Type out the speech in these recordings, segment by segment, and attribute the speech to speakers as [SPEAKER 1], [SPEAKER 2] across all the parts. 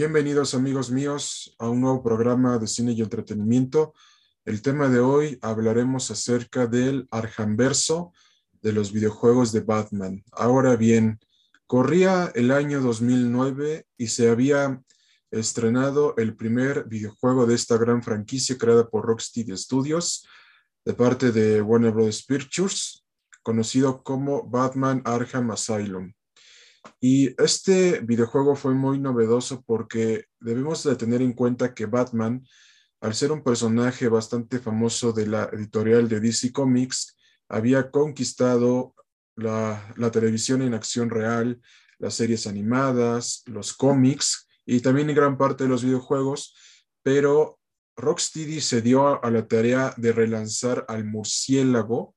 [SPEAKER 1] Bienvenidos amigos míos a un nuevo programa de cine y entretenimiento. El tema de hoy hablaremos acerca del Arhamverso de los videojuegos de Batman. Ahora bien, corría el año 2009 y se había estrenado el primer videojuego de esta gran franquicia creada por Rocksteady Studios de parte de Warner Bros. Pictures, conocido como Batman Arkham Asylum. Y este videojuego fue muy novedoso porque debemos de tener en cuenta que Batman, al ser un personaje bastante famoso de la editorial de DC Comics, había conquistado la, la televisión en acción real, las series animadas, los cómics y también en gran parte de los videojuegos, pero Rocksteady se dio a la tarea de relanzar al murciélago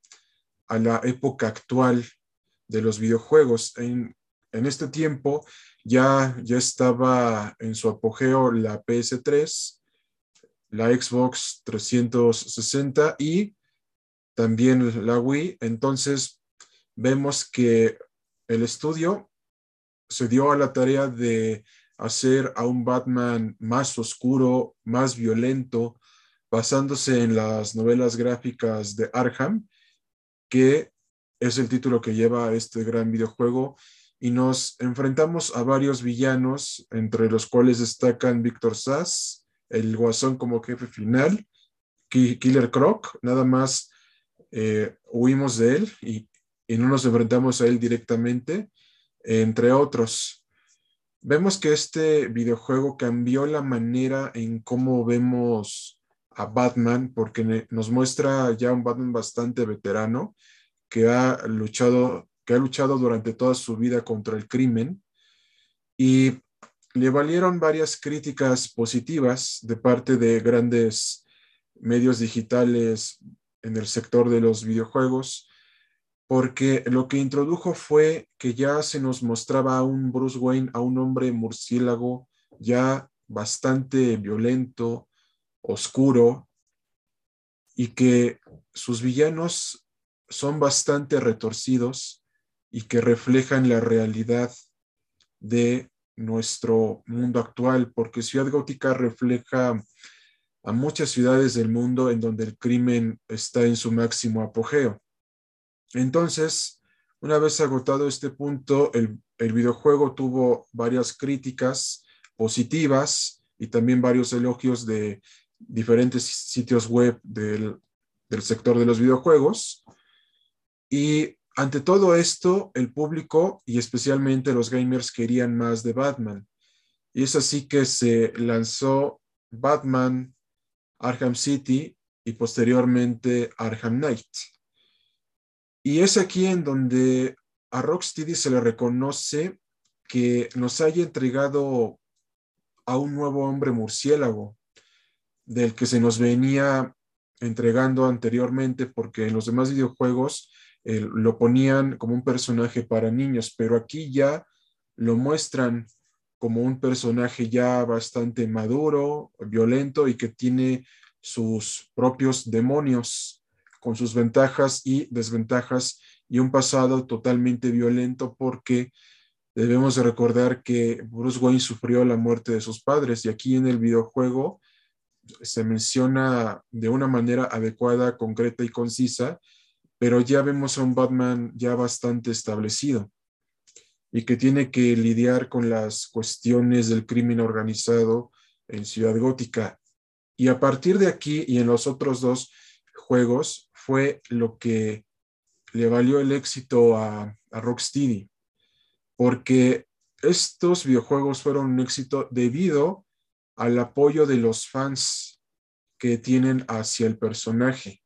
[SPEAKER 1] a la época actual de los videojuegos. En, en este tiempo ya, ya estaba en su apogeo la PS3, la Xbox 360 y también la Wii. Entonces vemos que el estudio se dio a la tarea de hacer a un Batman más oscuro, más violento, basándose en las novelas gráficas de Arkham, que es el título que lleva este gran videojuego y nos enfrentamos a varios villanos, entre los cuales destacan Víctor Sass, el Guasón como jefe final, Killer Croc, nada más eh, huimos de él y, y, no nos enfrentamos a él directamente, entre otros. Vemos que este videojuego cambió la manera en cómo vemos a Batman, porque nos muestra ya un Batman bastante veterano que ha luchado que ha luchado durante toda su vida contra el crimen y le valieron varias críticas positivas de parte de grandes medios digitales en el sector de los videojuegos, porque lo que introdujo fue que ya se nos mostraba a un Bruce Wayne, a un hombre murciélago ya bastante violento, oscuro, y que sus villanos son bastante retorcidos y que reflejan la realidad de nuestro mundo actual, porque Ciudad Gótica refleja a muchas ciudades del mundo en donde el crimen está en su máximo apogeo. Entonces, una vez agotado este punto, el, videojuego tuvo varias críticas positivas y también varios elogios de diferentes sitios web del, del sector de los videojuegos. Y ante todo esto, el público y especialmente los gamers querían más de Batman. Y es así que se lanzó Batman Arkham City y posteriormente Arkham Knight. Y es aquí en donde a Rocksteady se le reconoce que nos haya entregado a un nuevo hombre murciélago, del que se nos venía entregando anteriormente, porque en los demás videojuegos lo ponían como un personaje para niños, pero aquí ya lo muestran como un personaje ya bastante maduro, violento y que tiene sus propios demonios con sus ventajas y desventajas y un pasado totalmente violento porque debemos de recordar que Bruce Wayne sufrió la muerte de sus padres y aquí en el videojuego se menciona de una manera adecuada, concreta y concisa pero ya vemos a un Batman ya bastante establecido y que tiene que lidiar con las cuestiones del crimen organizado en Ciudad Gótica. Y a partir de aquí y en los otros dos juegos fue lo que le valió el éxito a, a Rocksteady, porque estos videojuegos fueron un éxito debido al apoyo de los fans que tienen hacia el personaje.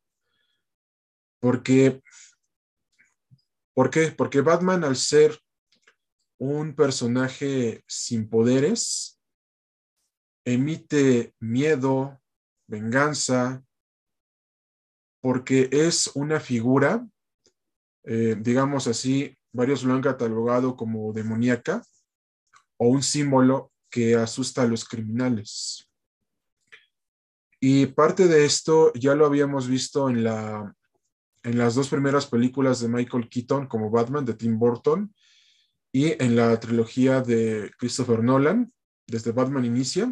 [SPEAKER 1] Porque, ¿Por qué? Porque Batman al ser un personaje sin poderes, emite miedo, venganza, porque es una figura, eh, digamos así, varios lo han catalogado como demoníaca o un símbolo que asusta a los criminales. Y parte de esto ya lo habíamos visto en la en las dos primeras películas de Michael Keaton como Batman de Tim Burton y en la trilogía de Christopher Nolan, desde Batman Inicia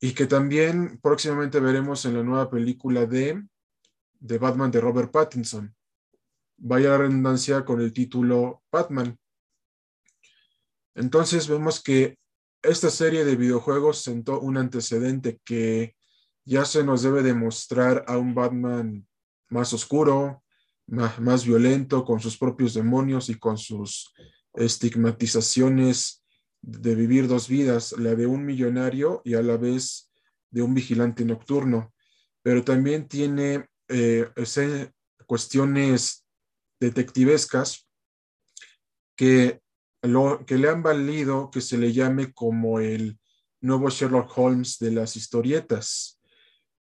[SPEAKER 1] y que también próximamente veremos en la nueva película de, de Batman de Robert Pattinson. Vaya la redundancia con el título Batman. Entonces vemos que esta serie de videojuegos sentó un antecedente que ya se nos debe demostrar a un Batman más oscuro, más, violento, con sus propios demonios y con sus estigmatizaciones de vivir dos vidas, la de un millonario y a la vez de un vigilante nocturno. Pero también tiene eh, cuestiones detectivescas que, lo, que le han valido que se le llame como el nuevo Sherlock Holmes de las historietas.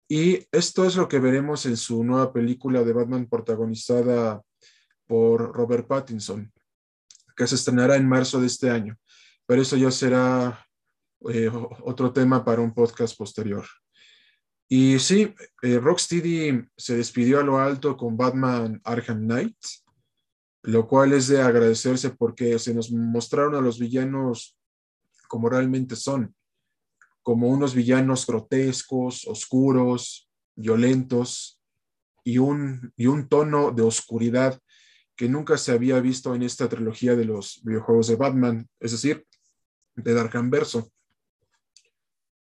[SPEAKER 1] Y esto es lo que veremos en su nueva película de Batman protagonizada por Robert Pattinson, que se estrenará en marzo de este año. Pero eso ya será eh, otro tema para un podcast posterior. Y sí, eh, Rocksteady se despidió a lo alto con Batman Arkham Knight, lo cual es de agradecerse porque se nos mostraron a los villanos como realmente son como unos villanos grotescos, oscuros, violentos y un, y un tono de oscuridad que nunca se había visto en esta trilogía de los videojuegos de Batman, es decir, de Dark Verso.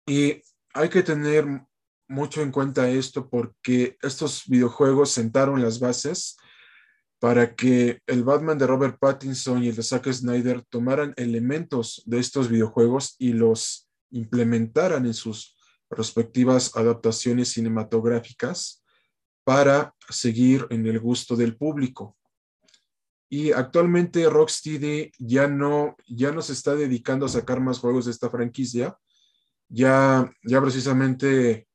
[SPEAKER 1] Y hay que tener mucho en cuenta esto porque estos videojuegos sentaron las bases para que el Batman de Robert Pattinson y el de Zack Snyder tomaran elementos de estos videojuegos y los implementaran en sus respectivas adaptaciones cinematográficas para seguir en el gusto del público. Y actualmente Rocksteady ya no, ya no se está dedicando a sacar más juegos de esta franquicia. Ya, ya precisamente,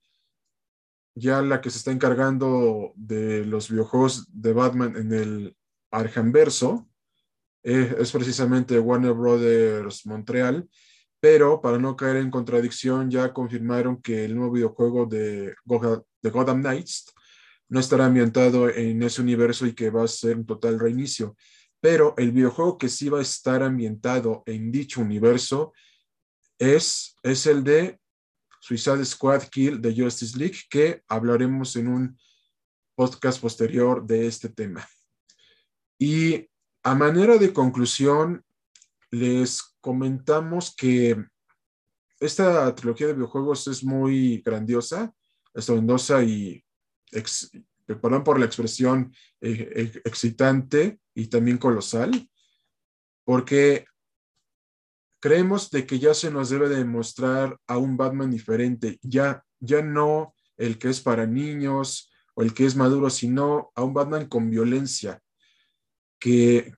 [SPEAKER 1] ya la que se está encargando de los videojuegos de Batman en el Arhamverso eh, es precisamente Warner Brothers Montreal pero para no caer en contradicción ya confirmaron que el nuevo videojuego de, de Gotham Knights no estará ambientado en ese universo y que va a ser un total reinicio. Pero el videojuego que sí va a estar ambientado en dicho universo es, es el de Suicide Squad Kill de Justice League, que hablaremos en un podcast posterior de este tema. Y a manera de conclusión, les comentamos que esta trilogía de videojuegos es muy grandiosa, estrondosa y, perdón por la expresión, eh, excitante y también colosal, porque creemos de que ya se nos debe demostrar a un Batman diferente, ya, ya no el que es para niños o el que es maduro, sino a un Batman con violencia, que,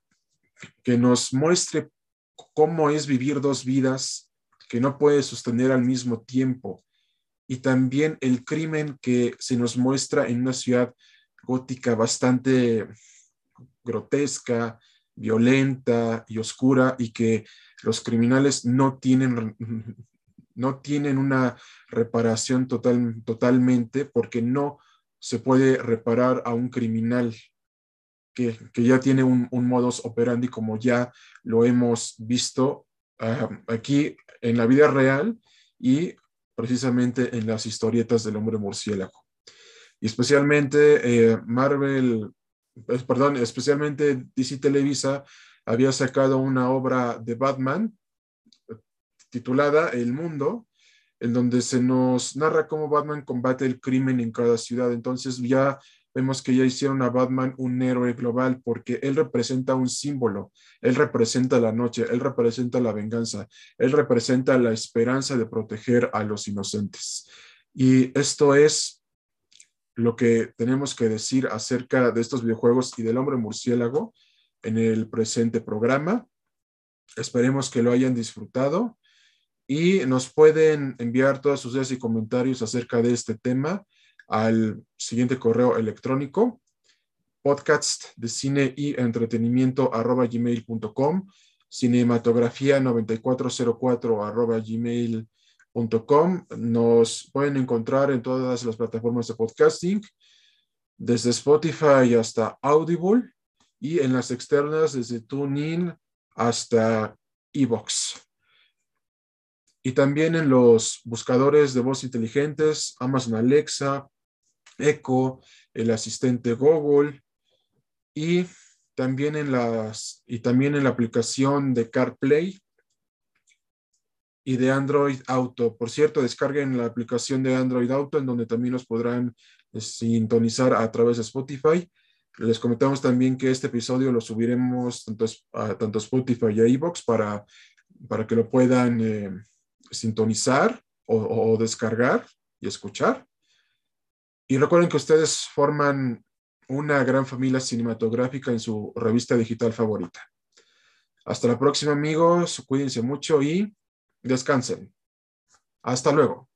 [SPEAKER 1] que nos muestre cómo es vivir dos vidas que no puede sostener al mismo tiempo. Y también el crimen que se nos muestra en una ciudad gótica bastante grotesca, violenta y oscura y que los criminales no tienen, no tienen una reparación total, totalmente porque no se puede reparar a un criminal que, ya tiene un, modus operandi como ya lo hemos visto aquí en la vida real y precisamente en las historietas del hombre murciélago. Y especialmente eh, Marvel, perdón, especialmente DC Televisa había sacado una obra de Batman titulada El Mundo, en donde se nos narra cómo Batman combate el crimen en cada ciudad. Entonces ya vemos que ya hicieron a Batman un héroe global porque él representa un símbolo, él representa la noche, él representa la venganza, él representa la esperanza de proteger a los inocentes. Y esto es lo que tenemos que decir acerca de estos videojuegos y del hombre murciélago en el presente programa. Esperemos que lo hayan disfrutado y nos pueden enviar todas sus ideas y comentarios acerca de este tema al siguiente correo electrónico, podcast de cine y entretenimiento arroba gmail.com, cinematografía 9404 arroba gmail.com. Nos pueden encontrar en todas las plataformas de podcasting, desde Spotify hasta Audible y en las externas desde TuneIn hasta Evox. y también en los buscadores de voz inteligentes, Amazon Alexa, Echo, el asistente Google y también en las y también en la aplicación de CarPlay y de Android Auto. Por cierto, descarguen la aplicación de Android Auto en donde también los podrán eh, sintonizar a través de Spotify. Les comentamos también que este episodio lo subiremos tanto a, tanto Spotify y a iVoox para, para que lo puedan eh, sintonizar o descargar y escuchar. Y recuerden que ustedes forman una gran familia cinematográfica en su revista digital favorita. Hasta la próxima amigos, cuídense mucho y descansen. Hasta luego.